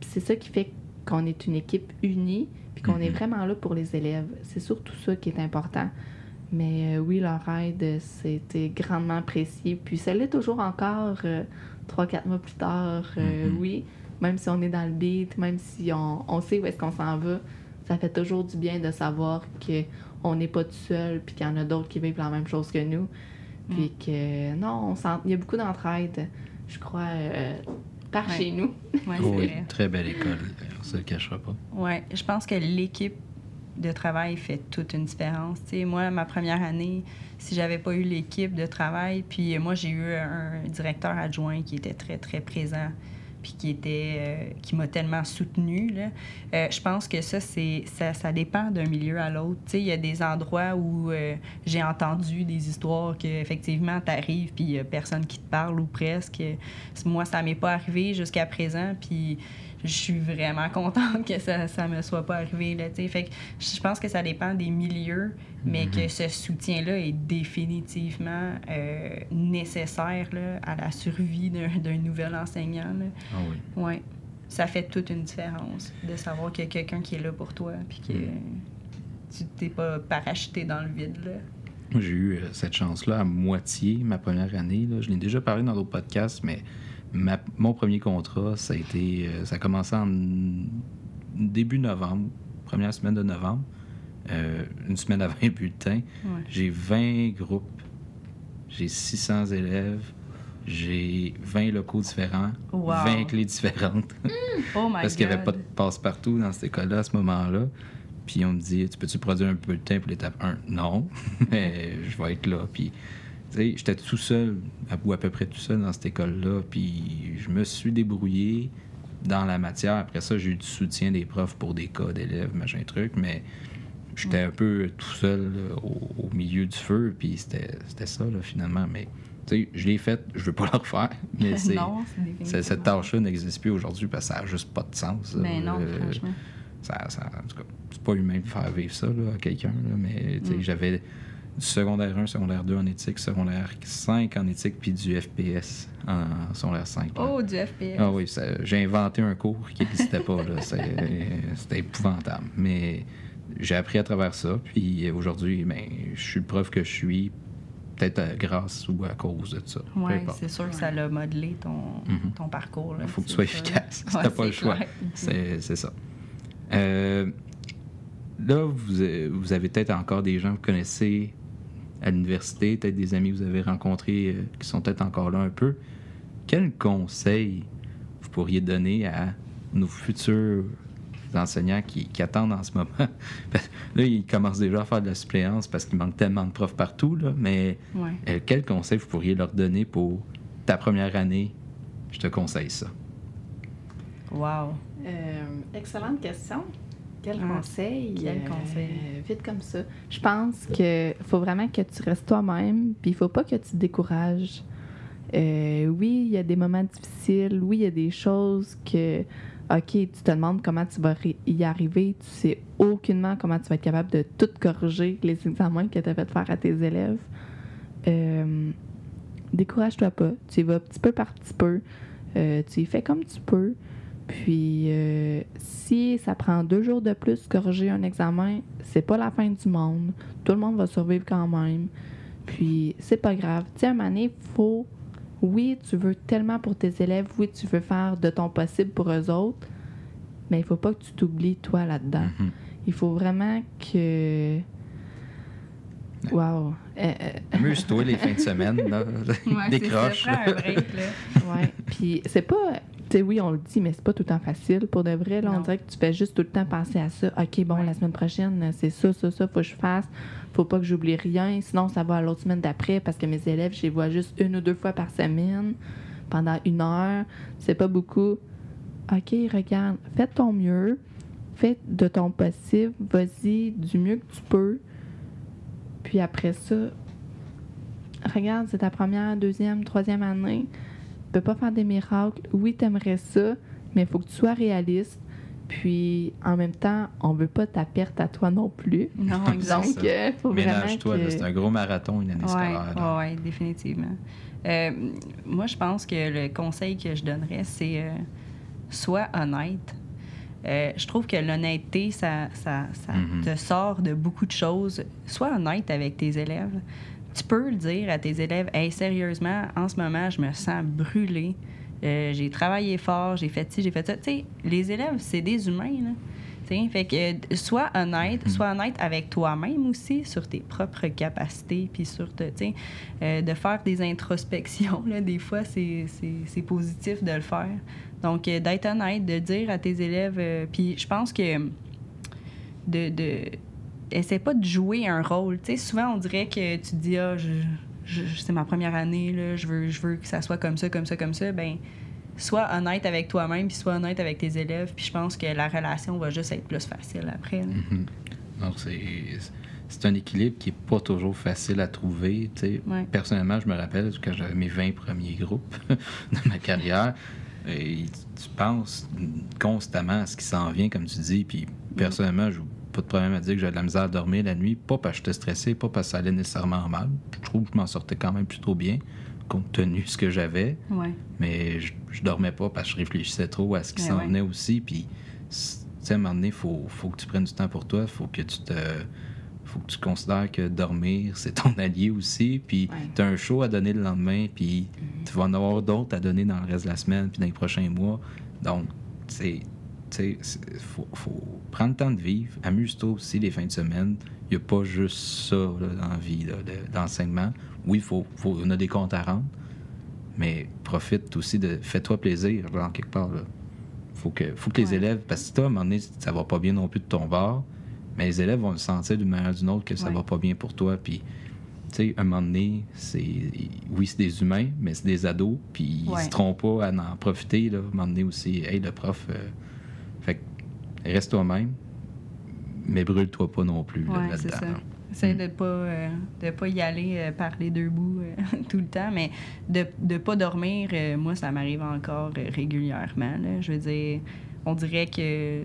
C'est ça qui fait qu'on est une équipe unie puis qu'on est Mhm. vraiment là pour les élèves. C'est surtout ça qui est important. Mais euh, oui, leur aide, euh, c'était grandement apprécié. Puis ça l'est toujours encore, euh, trois, quatre mois plus tard. euh, Mhm. Oui, même si on est dans le beat, même si on, on sait où est-ce qu'on s'en va, ça fait toujours du bien de savoir qu'on n'est pas tout seul, puis qu'il y en a d'autres qui vivent la même chose que nous. Puis que, non, on il y a beaucoup d'entraide, je crois, euh, par Ouais. chez nous. Ouais, c'est Oh, oui, très belle école, on se le cachera pas. Ouais, je pense que l'équipe de travail fait toute une différence. Moi, ma première année, si j'avais pas eu l'équipe de travail, puis moi, j'ai eu un directeur adjoint qui était très, très présent, puis euh, qui m'a tellement soutenu. Là. Euh, je pense que ça, ça, dépend d'un milieu à l'autre. Tu il y a des endroits où euh, j'ai entendu des histoires que effectivement, t'arrives, puis il y a personne qui te parle ou presque. Moi, ça m'est pas arrivé jusqu'à présent, je suis vraiment contente que ça ça me soit pas arrivé là, tu fait que je pense que ça dépend des milieux mais Mhm. que ce soutien là est définitivement euh, nécessaire là, à la survie d'un nouvel enseignant là. Ah oui. ouais ça fait toute une différence de savoir qu'il y a quelqu'un qui est là pour toi puis que Mhm. tu t'es pas parachuté dans le vide là j'ai eu euh, cette chance-là à moitié ma première année. là. Je l'ai déjà parlé dans d'autres podcasts, mais ma- mon premier contrat, ça a été. euh, ça a commencé en début novembre, première semaine de novembre, euh, une semaine avant les bulletins. Ouais. J'ai 20 groupes, j'ai 600 élèves, j'ai 20 locaux différents, Wow. 20 clés différentes. oh my Parce qu'il n'y avait pas de passe-partout dans cette école-là à ce moment-là. Puis on me dit, tu peux-tu produire un peu de temps pour l'étape 1? Non, mais je vais être là. Puis, j'étais tout seul, ou à peu près tout seul dans cette école-là. Puis je me suis débrouillé dans la matière. Après ça, j'ai eu du soutien des profs pour des cas d'élèves, machin truc, mais j'étais un peu tout seul là, au, au milieu du feu. Puis c'était ça, là, finalement. Mais, tu sais, je l'ai fait, je veux pas le refaire, mais c'est... Cette tâche-là n'existe plus aujourd'hui parce que ça n'a juste pas de sens. là. mais non Euh, franchement ça, ça- en tout cas, c'est pas humain de faire vivre ça là, à quelqu'un. mais tu sais, Mm. j'avais secondaire 1, secondaire 2 en éthique, secondaire 5 en éthique, puis du FPS en secondaire 5. là. oh du FPS Ah oui, ça- j'ai inventé un cours qui n'existait pas. là. C'est- C'était épouvantable. Mais j'ai appris à travers ça. Puis aujourd'hui, ben, je suis le prof que je suis, peut-être grâce ou à cause de ça. Peu Oui, importe. c'est sûr que ça l'a modelé ton, Mhm. ton parcours. Il faut que tu sois sûr. efficace. Ouais, T'as pas le choix. C'est c'est ça. Euh, là, vous, avez- vous avez peut-être encore des gens que vous connaissez à l'université, peut-être des amis que vous avez rencontrés euh, qui sont peut-être encore là un peu. Quel conseil vous pourriez donner à nos futurs enseignants qui, qui attendent en ce moment? Là, ils commencent déjà à faire de la suppléance parce qu'il manque tellement de profs partout, là, mais Ouais. euh, quel conseil vous pourriez leur donner pour ta première année? Je te conseille ça. Wow. Euh, excellente question. Quel Ah, conseil? quel euh, conseil? vite comme ça. Je pense que faut vraiment que tu restes toi-même, puis il faut pas que tu te décourages. Euh, oui, il y a des moments difficiles. Oui, il y a des choses que, OK, tu te demandes comment tu vas y arriver. Tu sais aucunement comment tu vas être capable de tout corriger les examens que tu as fait faire à tes élèves. Euh, décourage-toi pas. Tu y vas petit peu par petit peu. Euh, tu y fais comme tu peux. Puis, euh, si ça prend deux jours de plus corriger un examen, c'est pas la fin du monde. Tout le monde va survivre quand même. Puis, c'est pas grave. Tu sais, à un moment donné, faut. Oui, tu veux tellement pour tes élèves. Oui, tu veux faire de ton possible pour eux autres. Mais il faut pas que tu t'oublies, toi, là-dedans. Mhm. Il faut vraiment que. Wow. Euh, euh, Amuse-toi les fins de semaine, là. Décroche. Prends un break, là. Ouais. Puis c'est pas. Tu sais, oui, on le dit, mais c'est pas tout le temps facile. Pour de vrai, là, on Non. dirait que tu fais juste tout le temps penser à ça. OK, bon, Ouais. la semaine prochaine, c'est ça, ça, ça, faut que je fasse. Faut pas que j'oublie rien. Sinon, ça va à l'autre semaine d'après parce que mes élèves, je les vois juste une ou deux fois par semaine pendant une heure. C'est pas beaucoup. OK, regarde, fais ton mieux. Fais de ton possible. Vas-y du mieux que tu peux. Puis après ça, regarde, c'est ta première, deuxième, troisième année. Tu peux pas faire des miracles. Oui, t'aimerais ça, mais il faut que tu sois réaliste. Puis, en même temps, on veut pas ta perte à toi non plus. Non. Donc, euh, faut vraiment Ménage-toi, que... c'est un gros marathon, une année Oui, scolaire. ouais, définitivement. Euh, moi, je pense que le conseil que je donnerais, c'est euh, sois honnête. Euh, je trouve que l'honnêteté, ça, ça, ça Mhm. te sort de beaucoup de choses. Sois honnête avec tes élèves. Tu peux le dire à tes élèves, hey, sérieusement, en ce moment, je me sens brûlée. Euh, j'ai travaillé fort, j'ai fait ci, j'ai fait ça. Tu sais, les élèves, c'est des humains, là. Tu sais, Fait que euh, sois honnête, Mhm. sois honnête avec toi-même aussi sur tes propres capacités, puis sur te, tu sais, euh, de faire des introspections. Là, des fois, c'est, c'est, c'est positif de le faire. Donc, euh, d'être honnête, de dire à tes élèves, euh, puis je pense que de, de essaie pas de jouer un rôle. Tu sais, souvent on dirait que tu te dis ah je, je- c'est ma première année là, je veux je veux que ça soit comme ça comme ça comme ça. Ben sois honnête avec toi-même puis sois honnête avec tes élèves puis je pense que la relation va juste être plus facile après. là. Mhm. Donc, c'est, c'est un équilibre qui n'est pas toujours facile à trouver. Ouais. Personnellement, je me rappelle quand j'avais mes 20 premiers groupes de ma carrière, et tu penses constamment à ce qui s'en vient, comme tu dis. Puis, personnellement, je pas de problème à dire que j'avais de la misère à dormir la nuit, pas parce que j'étais stressé, pas parce que ça allait nécessairement mal. Je trouve que je m'en sortais quand même plutôt bien, compte tenu de ce que j'avais. Ouais. Mais je, je dormais pas parce que je réfléchissais trop à ce qui s'en ouais. venait aussi. Puis, tu sais, à un moment donné, il faut, faut que tu prennes du temps pour toi. faut que tu te. faut que tu considères que dormir, c'est ton allié aussi. Puis, Ouais. tu as un show à donner le lendemain. Puis, tu vas en avoir d'autres à donner dans le reste de la semaine, puis dans les prochains mois. Donc, c'est. Tu sais, il faut, faut prendre le temps de vivre. Amuse-toi aussi les fins de semaine. Il n'y a pas juste ça là, dans la vie d'enseignement. Oui, faut, faut, on a des comptes à rendre, mais profite aussi de. Fais-toi plaisir, genre, quelque part. Là. Faut que, faut que les Ouais. élèves. Parce que toi, à un moment donné, ça va pas bien non plus de ton bord, mais les élèves vont le sentir d'une manière ou d'une autre que ça Ouais. va pas bien pour toi. Puis, tu sais, à un moment donné, c'est. Oui, c'est des humains, mais c'est des ados, puis ils Ouais. se trompent pas à en profiter, là. À un moment donné aussi, hey, le prof. euh, Fait que, reste toi-même, mais brûle-toi pas non plus, Ouais, c'est là-dedans. là. Essaye Mm. de pas euh, de pas y aller euh, par les deux bouts euh, tout le temps, mais de de pas dormir, euh, moi ça m'arrive encore régulièrement. là. Je veux dire, on dirait que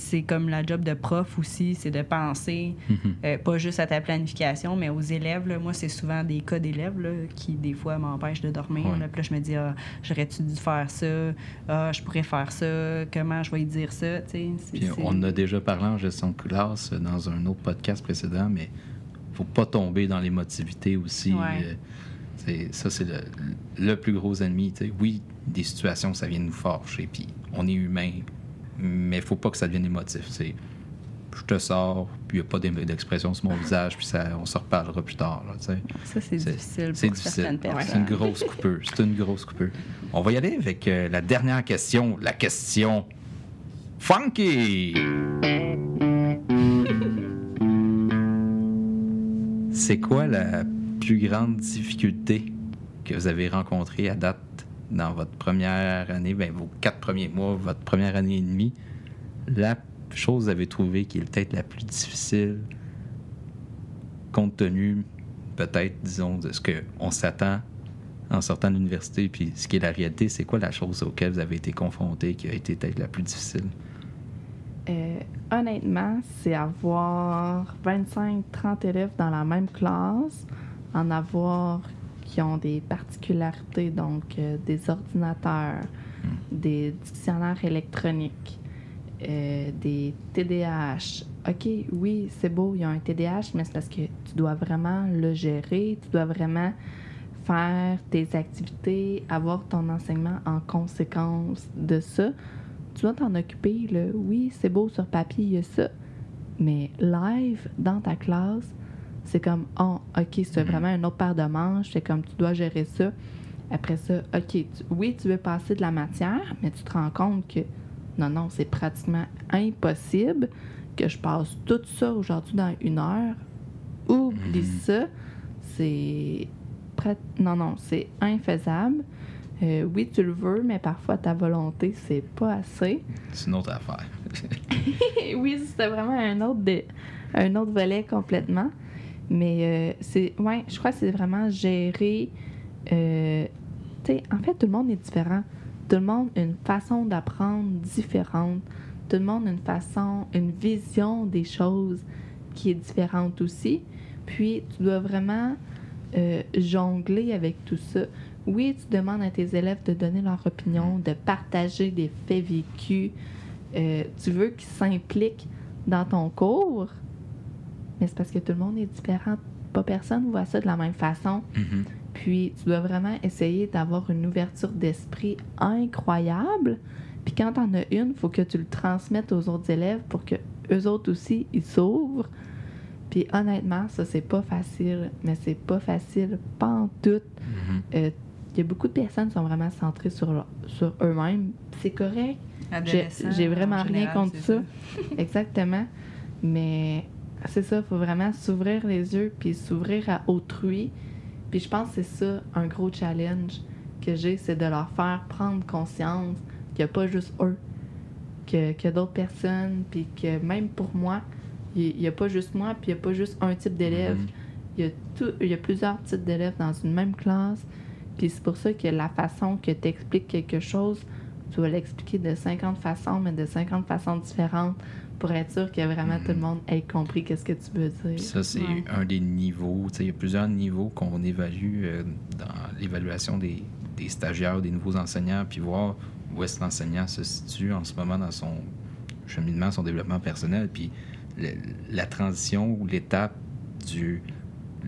c'est comme la job de prof aussi, c'est de penser Mhm. euh, pas juste à ta planification, mais aux élèves. là. Moi, c'est souvent des cas d'élèves là, qui, des fois, m'empêchent de dormir. Ouais. là. Puis là, je me dis, ah, j'aurais-tu dû faire ça? Ah, je pourrais faire ça? Comment je vais y dire ça? Puis on a déjà parlé en gestion de classe euh, dans un autre podcast précédent, mais faut pas tomber dans l'émotivité aussi. Ouais. Euh, c'est- ça, c'est le, le plus gros ennemi. Oui, des situations, ça vient nous fâcher, puis on est humain, mais faut pas que ça devienne émotif. c'est Je te sors, puis il n'y a pas d'expression sur mon visage, puis ça, on se reparlera plus tard. là. Ça, c'est difficile C'est difficile. C'est une grosse coupure. C'est une grosse coupure. On va y aller avec euh, la dernière question. La question funky. C'est quoi la plus grande difficulté que vous avez rencontrée à date? Dans votre première année, ben, vos quatre premiers mois, votre première année et demie? La chose vous avez trouvé qui est peut-être la plus difficile, compte tenu, peut-être, disons, de ce qu'on s'attend en sortant de l'université, puis ce qui est la réalité, c'est quoi la chose auquel vous avez été confronté qui a été peut-être la plus difficile? Euh, honnêtement, c'est avoir 25-30 élèves dans la même classe, en avoir qui ont des particularités, donc euh, des ordinateurs, des dictionnaires électroniques, euh, des TDAH. OK, oui, c'est beau, il y a un TDAH, mais c'est parce que tu dois vraiment le gérer, tu dois vraiment faire tes activités, avoir ton enseignement en conséquence de ça. Tu dois t'en occuper, là. Oui, c'est beau sur papier, il y a ça. Mais live, dans ta classe, c'est comme, oh, OK, c'est vraiment une autre paire de manches, c'est comme, tu dois gérer ça. Après ça, OK, tu- oui, tu veux passer de la matière, mais tu te rends compte que non, non, c'est pratiquement impossible que je passe tout ça aujourd'hui dans une heure. Oublie Mhm. ça. C'est. Non, non, c'est infaisable. Euh, oui, tu le veux, mais parfois ta volonté, c'est pas assez. C'est une autre affaire. oui, c'était vraiment un autre, de- un autre volet complètement. Mais euh, c'est. Ouais, je crois que c'est vraiment gérer. euh, tu sais, en fait, tout le monde est différent. Tout le monde a une façon d'apprendre différente. Tout le monde a une façon, une vision des choses qui est différente aussi. Puis, tu dois vraiment euh, jongler avec tout ça. Oui, tu demandes à tes élèves de donner leur opinion, de partager des faits vécus. Tu veux qu'ils s'impliquent dans ton cours, mais c'est parce que tout le monde est différent. Pas personne voit ça de la même façon. Mhm. Puis tu dois vraiment essayer d'avoir une ouverture d'esprit incroyable. Puis quand t'en as une, faut que tu le transmettes aux autres élèves pour que eux autres aussi ils s'ouvrent. Puis honnêtement, ça c'est pas facile, mais c'est pas facile pas en tout. Mhm. Euh, Il y a beaucoup de personnes qui sont vraiment centrées sur, leur- sur eux-mêmes. C'est correct. J'ai vraiment en rien général, contre c'est ça. Exactement. Mais c'est ça, il faut vraiment s'ouvrir les yeux puis s'ouvrir à autrui. Puis je pense que c'est ça un gros challenge que j'ai, c'est de leur faire prendre conscience qu'il n'y a pas juste eux, que- qu'il y a d'autres personnes, puis que même pour moi, il n'y a pas juste moi, puis il n'y a pas juste un type d'élève. Mhm. Y, tout, il y a plusieurs types d'élèves dans une même classe. Puis c'est pour ça que la façon que tu expliques quelque chose, tu vas l'expliquer de 50 façons, mais de 50 façons différentes pour être sûr que vraiment tout le monde ait compris qu'est-ce que tu veux dire. Ça, c'est Ouais. un des niveaux. Tu sais, Il y a plusieurs niveaux qu'on évalue euh, dans l'évaluation des, des stagiaires, des nouveaux enseignants, puis voir où est-ce que l'enseignant se situe en ce moment dans son cheminement, son développement personnel. Puis le- la transition ou l'étape du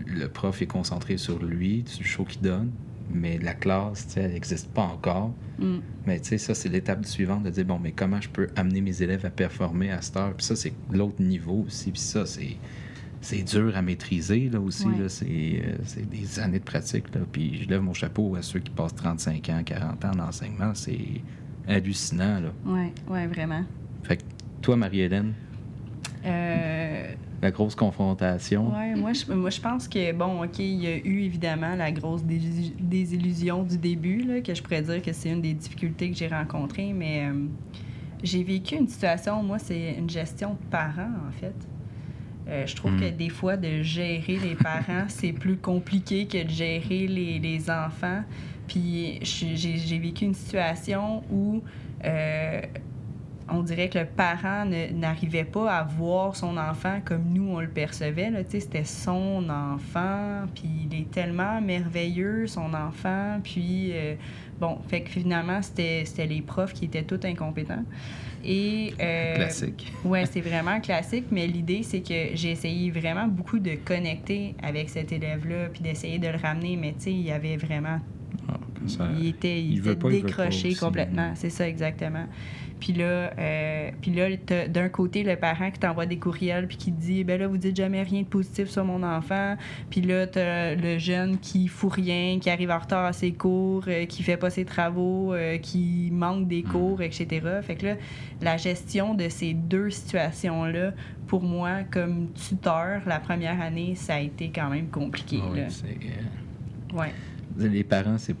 le prof est concentré sur lui, sur le show qu'il donne, mais la classe, tu sais, elle n'existe pas encore. Mm. Mais tu sais, ça, c'est l'étape suivante de dire, bon, mais comment je peux amener mes élèves à performer à cette heure? Puis ça, c'est l'autre niveau aussi. Puis ça, c'est, c'est dur à maîtriser, là, aussi. Ouais. Là. C'est, euh, c'est des années de pratique, là. Puis je lève mon chapeau à ceux qui passent 35 ans, 40 ans en enseignement. C'est hallucinant, là. Ouais, ouais, vraiment. Fait que toi, Marie-Hélène, Euh, la grosse confrontation. Ouais, moi je, moi, je pense que, bon, OK, il y a eu évidemment la grosse désillu- désillusion du début, là, que je pourrais dire que c'est une des difficultés que j'ai rencontrées, mais euh, j'ai vécu une situation, moi, c'est une gestion de parents, en fait. Euh, je trouve que des fois, de gérer les parents, c'est plus compliqué que de gérer les, les enfants. Puis j'ai vécu une situation où euh, on dirait que le parent n'arrivait pas à voir son enfant comme nous, on le percevait. C'était son enfant, puis il est tellement merveilleux, son enfant. Puis, euh, bon, fait que finalement, c'était les profs qui étaient tous incompétents. Et, euh, Classique. Ouais, c'est vraiment classique, mais l'idée, c'est que j'ai essayé vraiment beaucoup de connecter avec cet élève-là, puis d'essayer de le ramener, mais tu sais, il y avait vraiment Ah, ça- il était, il il était pas, il décroché aussi. complètement. C'est ça, exactement. Puis là, euh, puis là d'un côté, le parent qui t'envoie des courriels puis qui te dit ben là, vous dites jamais rien de positif sur mon enfant. Puis là, t'as le jeune qui fout rien, qui arrive en retard à ses cours, euh, qui fait pas ses travaux, euh, qui manque des cours, etc. Fait que là, la gestion de ces deux situations-là, pour moi, comme tuteur, la première année, ça a été quand même compliqué. Ah oui, là. euh, Ouais. Les parents, c'est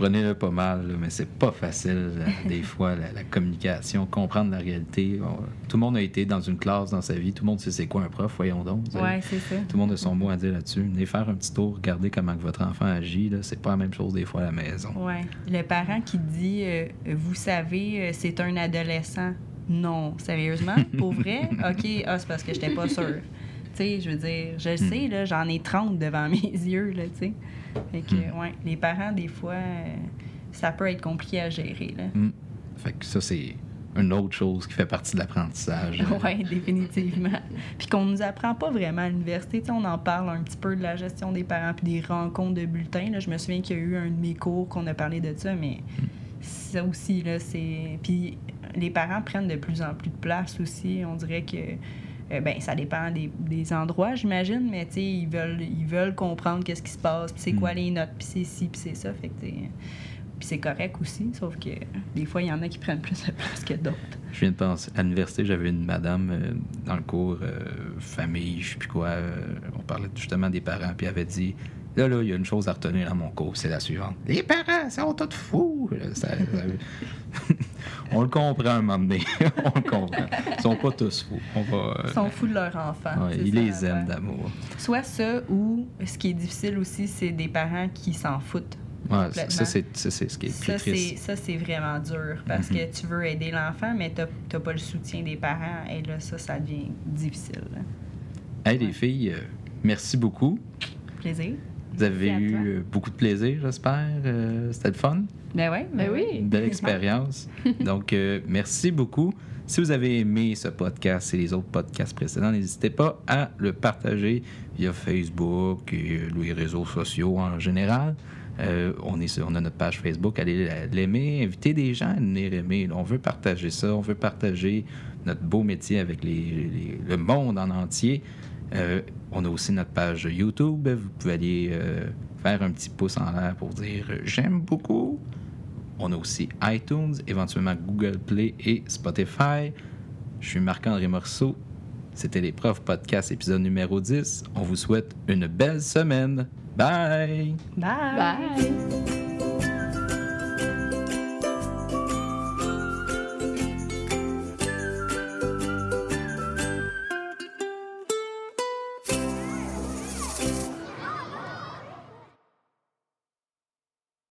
prenez-le pas mal, là, mais c'est pas facile, euh, des fois, la, la communication, comprendre la réalité. On- tout le monde a été dans une classe dans sa vie, tout le monde sait c'est quoi un prof, voyons donc. Ouais, c'est ça. Tout le monde a son mot à dire là-dessus. Venez faire un petit tour, regardez comment que votre enfant agit. C'est pas la même chose des fois à la maison. Ouais. Le parent qui dit euh, Vous savez, euh, c'est un adolescent. Non, sérieusement, pour vrai? OK, ah, c'est parce que j'étais pas sûre. Tu sais, je veux dire, je le sais, là, j'en ai 30 devant mes yeux, là, tu sais. Fait que, Hmm. ouais, les parents, des fois, euh, ça peut être compliqué à gérer, là. Hmm. Fait que ça, c'est une autre chose qui fait partie de l'apprentissage. Oui, définitivement. Puis qu'on nous apprend pas vraiment à l'université. On en parle un petit peu de la gestion des parents puis des rencontres de bulletins. Là. Je me souviens qu'il y a eu un de mes cours qu'on a parlé de ça, mais ça aussi, là, c'est... Puis les parents prennent de plus en plus de place aussi. On dirait que... euh, ben, ça dépend des, des endroits, j'imagine, mais tu sais, ils veulent, ils veulent comprendre qu'est-ce qui se passe, puis c'est quoi Mm. les notes, puis c'est ci, puis c'est ça. Fait que, puis c'est correct aussi, sauf que des fois, il y en a qui prennent plus de place que d'autres. Je viens de penser, à l'université, j'avais une madame euh, dans le cours euh, famille, je sais plus quoi. euh, on parlait justement des parents, puis elle avait dit Là, là, il y a une chose à retenir dans mon cours, c'est la suivante. Les parents sont tous fous. Ça- on le comprend un moment donné. on le comprend. Ils sont pas tous fous. On va. euh, Ils sont fous de leur enfant. ouais, ils ça, les aiment d'amour. Soit ça, ou ce qui est difficile aussi, c'est des parents qui s'en foutent. Ouais, ça, c'est ce qui est Ça, triste. ça, c'est vraiment dur parce Mhm. que tu veux aider l'enfant, mais tu n'as pas le soutien des parents. Et là, ça, ça devient difficile. Hey, les filles, euh, merci beaucoup. Plaisir. Vous avez Merci eu euh, beaucoup de plaisir, j'espère. Euh, C'était le fun. Ben oui, Ben oui. Une belle expérience. Donc, euh, merci beaucoup. Si vous avez aimé ce podcast et les autres podcasts précédents, n'hésitez pas à le partager via Facebook et euh, les réseaux sociaux en général. Euh, on, est sur- on a notre page Facebook, allez la- l'aimer, invitez des gens à venir aimer. On veut partager ça, on veut partager notre beau métier avec les- les- le monde en entier. Euh, on a aussi notre page YouTube. Vous pouvez aller euh, faire un petit pouce en l'air pour dire euh, j'aime beaucoup. On a aussi iTunes, éventuellement Google Play et Spotify. Je suis Marc-André Morceau. C'était les profs podcast épisode numéro 10. On vous souhaite une belle semaine. Bye! Bye. Bye.